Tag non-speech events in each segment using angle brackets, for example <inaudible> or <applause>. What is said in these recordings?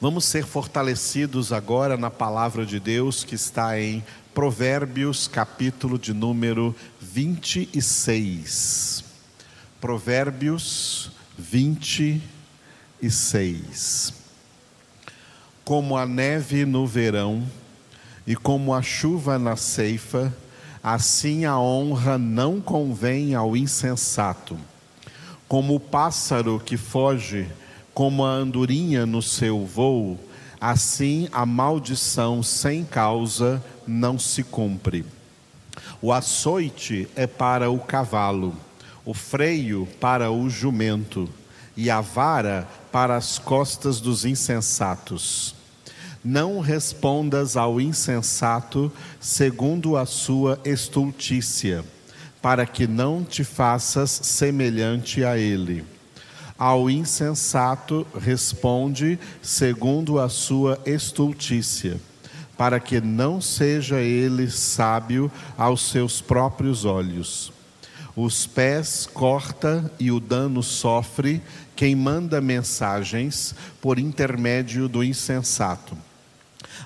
Vamos ser fortalecidos agora na palavra de Deus que está em Provérbios, capítulo de número 26. Provérbios 26. Como a neve no verão e como a chuva na ceifa, assim a honra não convém ao insensato. Como o pássaro que foge, como a andorinha no seu voo, assim a maldição sem causa não se cumpre. O açoite é para o cavalo, o freio para o jumento, e a vara para as costas dos insensatos. Não respondas ao insensato segundo a sua estultícia, para que não te faças semelhante a ele ao insensato responde segundo a sua estultícia, para que não seja ele sábio aos seus próprios olhos. Os pés corta e o dano sofre quem manda mensagens por intermédio do insensato.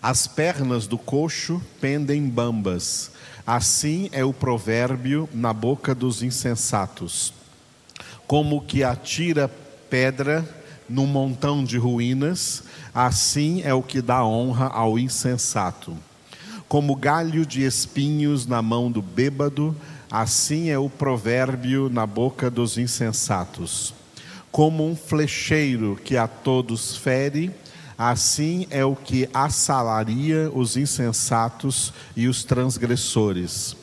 As pernas do coxo pendem bambas, assim é o provérbio na boca dos insensatos como que atira pedra num montão de ruínas, assim é o que dá honra ao insensato. Como galho de espinhos na mão do bêbado, assim é o provérbio na boca dos insensatos. Como um flecheiro que a todos fere, assim é o que assalaria os insensatos e os transgressores.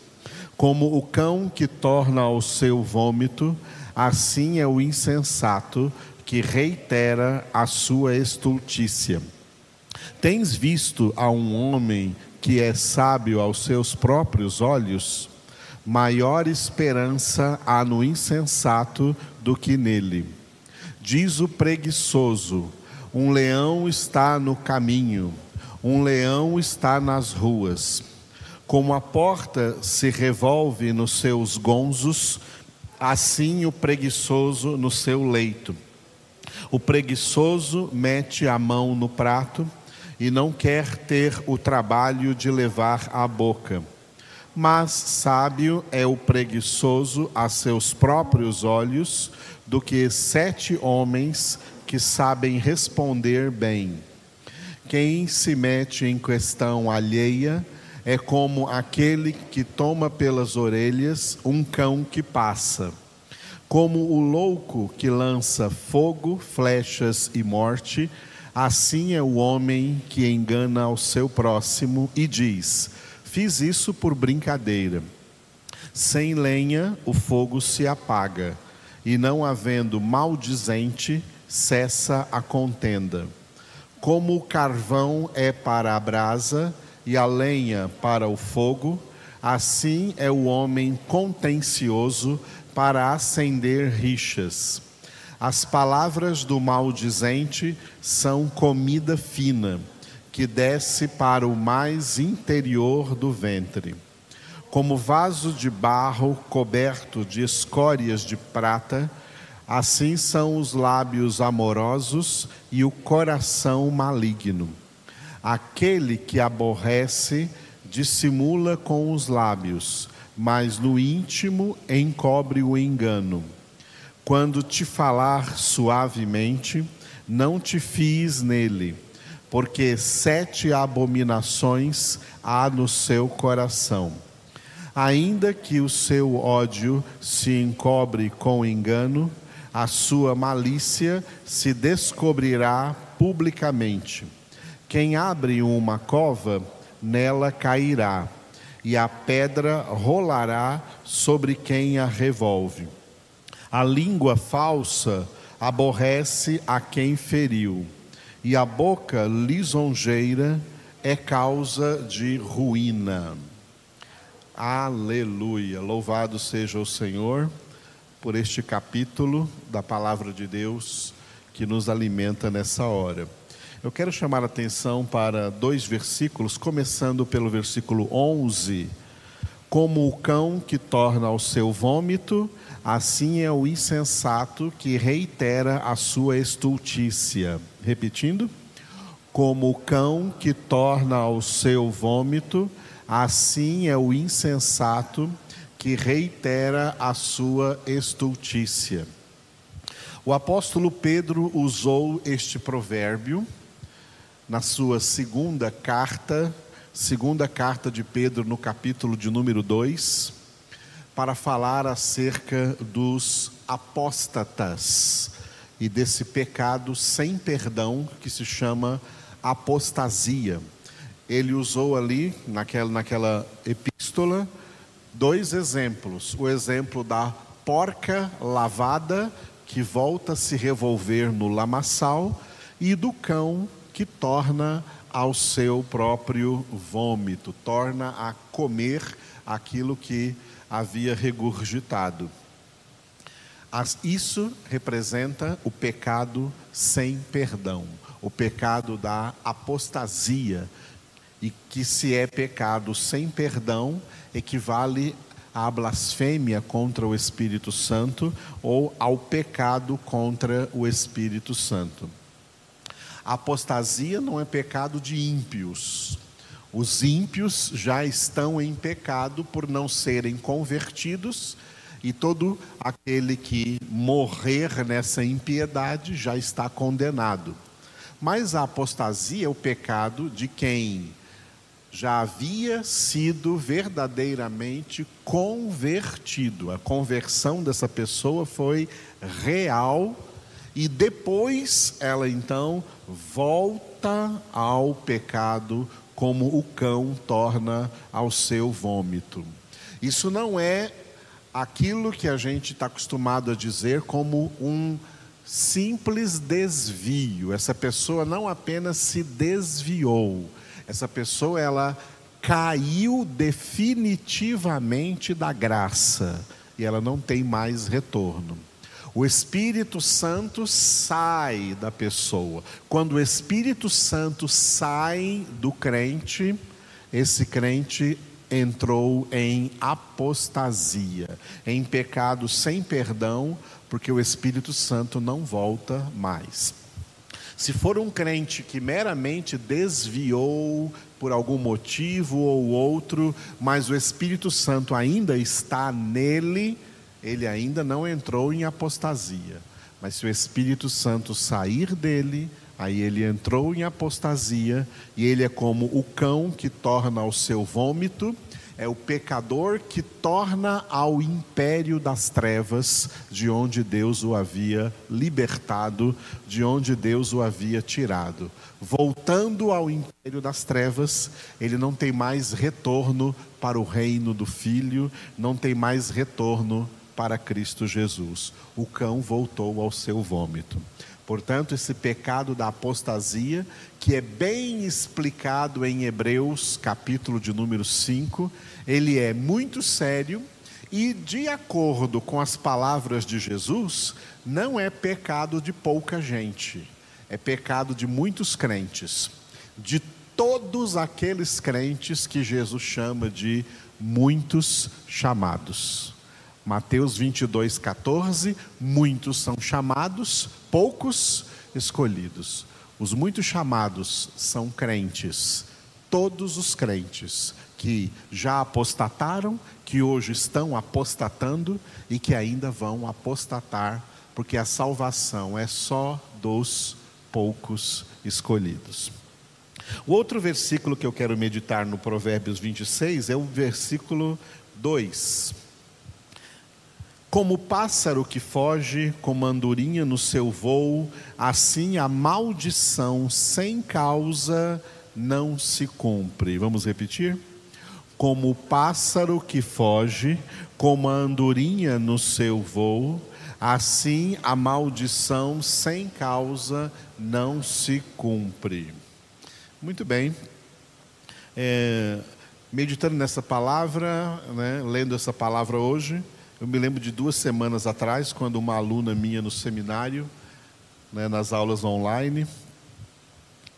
Como o cão que torna ao seu vômito, Assim é o insensato que reitera a sua estultícia. Tens visto a um homem que é sábio aos seus próprios olhos? Maior esperança há no insensato do que nele. Diz o preguiçoso: um leão está no caminho, um leão está nas ruas. Como a porta se revolve nos seus gonzos, assim o preguiçoso no seu leito. O preguiçoso mete a mão no prato e não quer ter o trabalho de levar à boca. Mas sábio é o preguiçoso a seus próprios olhos do que sete homens que sabem responder bem. Quem se mete em questão alheia é como aquele que toma pelas orelhas um cão que passa. Como o louco que lança fogo, flechas e morte, assim é o homem que engana ao seu próximo e diz: Fiz isso por brincadeira. Sem lenha o fogo se apaga, e não havendo maldizente, cessa a contenda. Como o carvão é para a brasa, e a lenha para o fogo, assim é o homem contencioso para acender rixas. As palavras do maldizente são comida fina, que desce para o mais interior do ventre. Como vaso de barro coberto de escórias de prata, assim são os lábios amorosos e o coração maligno. Aquele que aborrece dissimula com os lábios, mas no íntimo encobre o engano. Quando te falar suavemente, não te fies nele, porque sete abominações há no seu coração. Ainda que o seu ódio se encobre com engano, a sua malícia se descobrirá publicamente. Quem abre uma cova, nela cairá, e a pedra rolará sobre quem a revolve. A língua falsa aborrece a quem feriu, e a boca lisonjeira é causa de ruína. Aleluia! Louvado seja o Senhor por este capítulo da palavra de Deus que nos alimenta nessa hora. Eu quero chamar a atenção para dois versículos, começando pelo versículo 11. Como o cão que torna ao seu vômito, assim é o insensato que reitera a sua estultícia. Repetindo. Como o cão que torna ao seu vômito, assim é o insensato que reitera a sua estultícia. O apóstolo Pedro usou este provérbio na sua segunda carta, segunda carta de Pedro, no capítulo de número 2, para falar acerca dos apóstatas e desse pecado sem perdão que se chama apostasia. Ele usou ali, naquela, naquela epístola, dois exemplos: o exemplo da porca lavada que volta a se revolver no lamaçal, e do cão que torna ao seu próprio vômito, torna a comer aquilo que havia regurgitado. Isso representa o pecado sem perdão, o pecado da apostasia, e que se é pecado sem perdão, equivale à blasfêmia contra o Espírito Santo ou ao pecado contra o Espírito Santo. A apostasia não é pecado de ímpios. Os ímpios já estão em pecado por não serem convertidos, e todo aquele que morrer nessa impiedade já está condenado. Mas a apostasia é o pecado de quem já havia sido verdadeiramente convertido. A conversão dessa pessoa foi real e depois ela então volta ao pecado como o cão torna ao seu vômito. Isso não é aquilo que a gente está acostumado a dizer como um simples desvio. Essa pessoa não apenas se desviou, essa pessoa ela caiu definitivamente da graça e ela não tem mais retorno. O Espírito Santo sai da pessoa. Quando o Espírito Santo sai do crente, esse crente entrou em apostasia, em pecado sem perdão, porque o Espírito Santo não volta mais. Se for um crente que meramente desviou por algum motivo ou outro, mas o Espírito Santo ainda está nele, ele ainda não entrou em apostasia. Mas se o Espírito Santo sair dele, aí ele entrou em apostasia, e ele é como o cão que torna ao seu vômito é o pecador que torna ao império das trevas, de onde Deus o havia libertado, de onde Deus o havia tirado. Voltando ao império das trevas, ele não tem mais retorno para o reino do Filho, não tem mais retorno para Cristo Jesus. O cão voltou ao seu vômito. Portanto, esse pecado da apostasia, que é bem explicado em Hebreus, capítulo de número 5, ele é muito sério e, de acordo com as palavras de Jesus, não é pecado de pouca gente, é pecado de muitos crentes, de todos aqueles crentes que Jesus chama de muitos chamados. Mateus 22, 14: muitos são chamados, poucos escolhidos. Os muitos chamados são crentes, todos os crentes que já apostataram, que hoje estão apostatando e que ainda vão apostatar, porque a salvação é só dos poucos escolhidos. O outro versículo que eu quero meditar no Provérbios 26 é o versículo 2 como pássaro que foge, como andorinha no seu voo, assim a maldição sem causa não se cumpre. Vamos repetir? Como o pássaro que foge, como a andorinha no seu voo, assim a maldição sem causa não se cumpre. Muito bem. É, meditando nessa palavra, né, lendo essa palavra hoje, eu me lembro de duas semanas atrás, quando uma aluna minha no seminário, né, nas aulas online,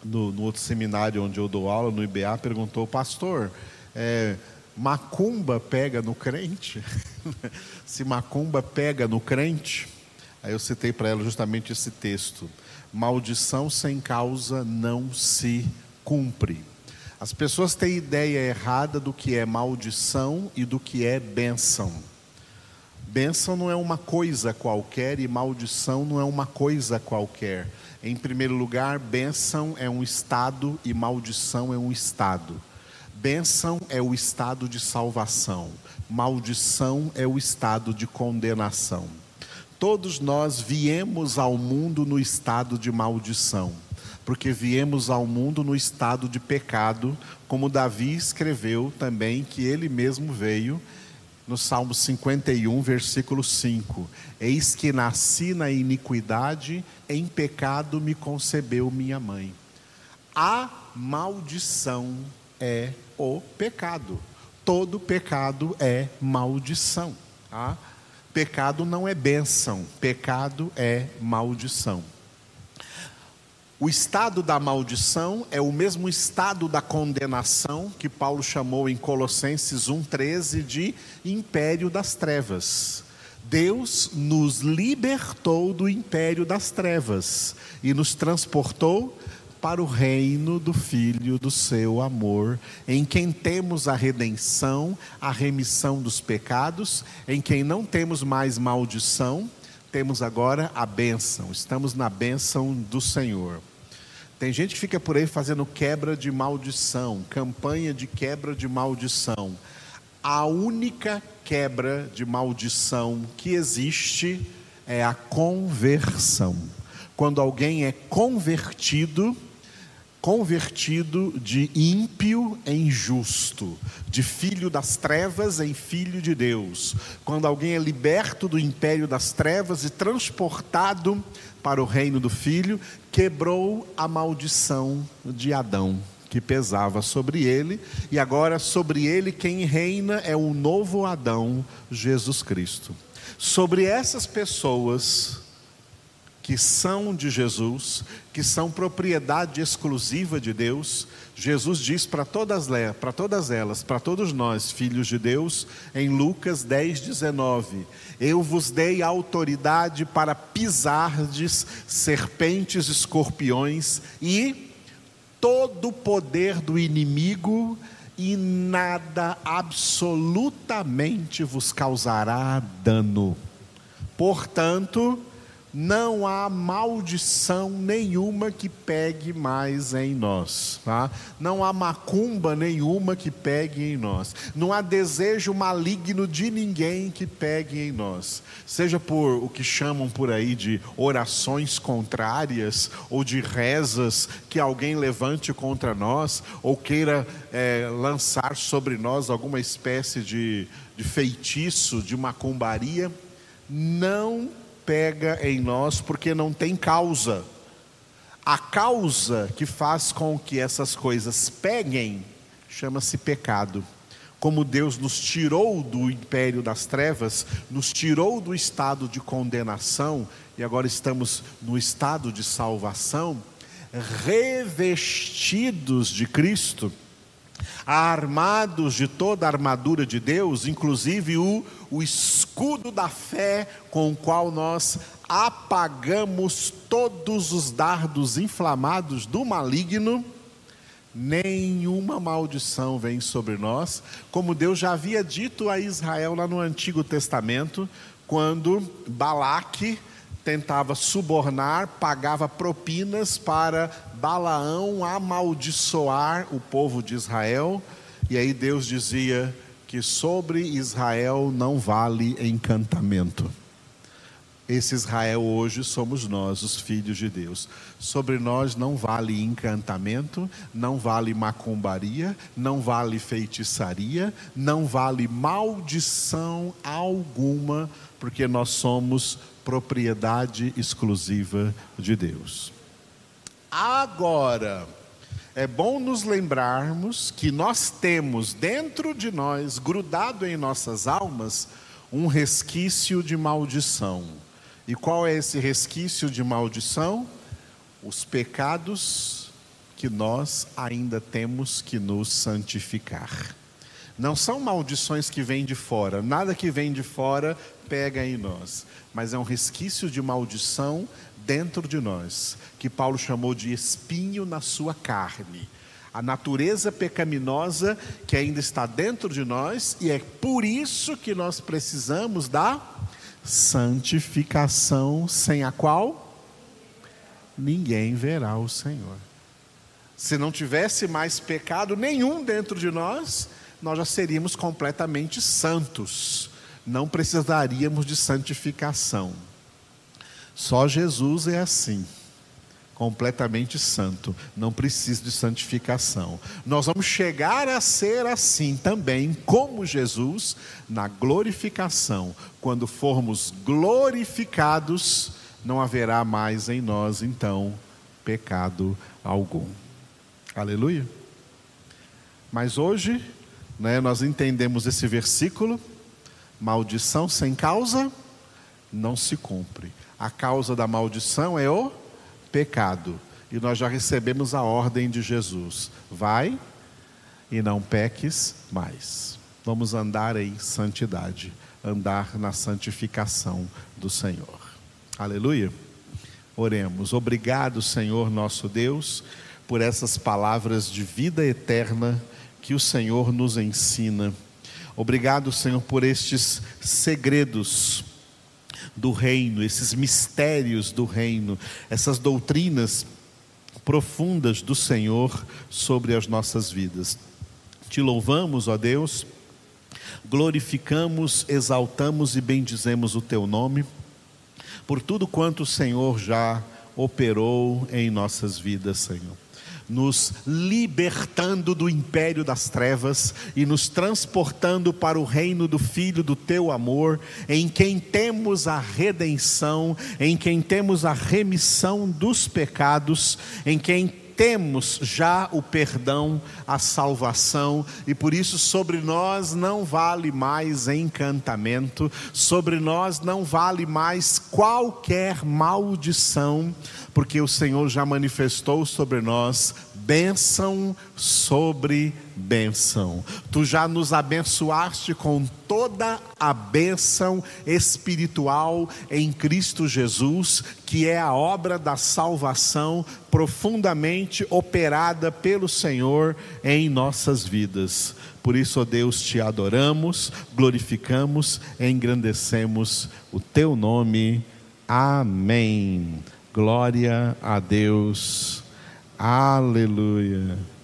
no, no, outro seminário onde eu dou aula, no IBA, perguntou, pastor, é, macumba pega no crente? <laughs> Se macumba pega no crente? Aí eu citei para ela justamente esse texto. Maldição sem causa não se cumpre. As pessoas têm ideia errada do que é maldição e do que é bênção. Bênção não é uma coisa qualquer e maldição não é uma coisa qualquer. Em primeiro lugar, bênção é um estado e maldição é um estado. Bênção é o estado de salvação, maldição é o estado de condenação. Todos nós viemos ao mundo no estado de maldição, porque viemos ao mundo no estado de pecado, como Davi escreveu também que ele mesmo veio no Salmo 51, versículo 5: Eis que nasci na iniquidade, em pecado me concebeu minha mãe. A maldição é o pecado. Todo pecado é maldição. Tá? Pecado não é bênção, pecado é maldição. O estado da maldição é o mesmo estado da condenação que Paulo chamou em Colossenses 1,13 de império das trevas. Deus nos libertou do império das trevas e nos transportou para o reino do Filho do seu amor, em quem temos a redenção, a remissão dos pecados, em quem não temos mais maldição, temos agora a bênção, estamos na bênção do Senhor. Tem gente que fica por aí fazendo quebra de maldição, campanha de quebra de maldição. A única quebra de maldição que existe é a conversão. Quando alguém é convertido, convertido de ímpio em justo, de filho das trevas em filho de Deus. Quando alguém é liberto do império das trevas e transportado para o reino do filho, quebrou a maldição de Adão que pesava sobre ele, e agora sobre ele quem reina é o novo Adão, Jesus Cristo. Sobre essas pessoas, que são de Jesus, que são propriedade exclusiva de Deus, Jesus diz para todas, para todas elas, para todos nós, filhos de Deus, em Lucas 10, 19: Eu vos dei autoridade para pisardes serpentes, escorpiões e todo o poder do inimigo, e nada absolutamente vos causará dano. Portanto, não há maldição nenhuma que pegue mais em nós, tá? Não há macumba nenhuma que pegue em nós. Não há desejo maligno de ninguém que pegue em nós. Seja por o que chamam por aí de orações contrárias ou de rezas que alguém levante contra nós ou queira é, lançar sobre nós alguma espécie de, de feitiço, de macumbaria, não pega em nós porque não tem causa. A causa que faz com que essas coisas peguem chama-se pecado. Como Deus nos tirou do império das trevas, nos tirou do estado de condenação e agora estamos no estado de salvação, revestidos de Cristo armados de toda a armadura de Deus, inclusive o, o escudo da fé com o qual nós apagamos todos os dardos inflamados do maligno, nenhuma maldição vem sobre nós, como Deus já havia dito a Israel lá no Antigo Testamento, quando Balaque tentava subornar, pagava propinas para Balaão amaldiçoar o povo de Israel, e aí Deus dizia que sobre Israel não vale encantamento. Esse Israel hoje somos nós, os filhos de Deus. Sobre nós não vale encantamento, não vale macumbaria, não vale feitiçaria, não vale maldição alguma, porque nós somos propriedade exclusiva de Deus. Agora, é bom nos lembrarmos que nós temos dentro de nós, grudado em nossas almas, um resquício de maldição. E qual é esse resquício de maldição? Os pecados que nós ainda temos que nos santificar. Não são maldições que vêm de fora, nada que vem de fora pega em nós, mas é um resquício de maldição dentro de nós, que Paulo chamou de espinho na sua carne. A natureza pecaminosa que ainda está dentro de nós, e é por isso que nós precisamos da santificação, sem a qual ninguém verá o Senhor. Se não tivesse mais pecado nenhum dentro de nós, nós já seríamos completamente santos, não precisaríamos de santificação. Só Jesus é assim, completamente santo, não precisa de santificação. Nós vamos chegar a ser assim também, como Jesus, na glorificação. Quando formos glorificados, não haverá mais em nós, então, pecado algum. Aleluia. Mas hoje, né, nós entendemos esse versículo: maldição sem causa não se cumpre. A causa da maldição é o pecado. E nós já recebemos a ordem de Jesus: vai e não peques mais. Vamos andar em santidade, andar na santificação do Senhor. Aleluia. Oremos. Obrigado, Senhor nosso Deus, por essas palavras de vida eterna que o Senhor nos ensina. Obrigado, Senhor, por estes segredos do reino, esses mistérios do reino, essas doutrinas profundas do Senhor sobre as nossas vidas. Te louvamos, ó Deus, glorificamos, exaltamos e bendizemos o teu nome por tudo quanto o Senhor já operou em nossas vidas, Senhor nos libertando do império das trevas e nos transportando para o reino do Filho do teu amor, em quem temos a redenção, em quem temos a remissão dos pecados, em quem temos já o perdão, a salvação, e por isso sobre nós não vale mais encantamento, sobre nós não vale mais qualquer maldição, porque o Senhor já manifestou sobre nós bênção sobre bênção. Tu já nos abençoaste com toda a bênção espiritual em Cristo Jesus, que é a obra da salvação profundamente operada pelo Senhor em nossas vidas. Por isso, ó Deus, te adoramos, glorificamos, engrandecemos o teu nome. Amém. Glória a Deus. Aleluia.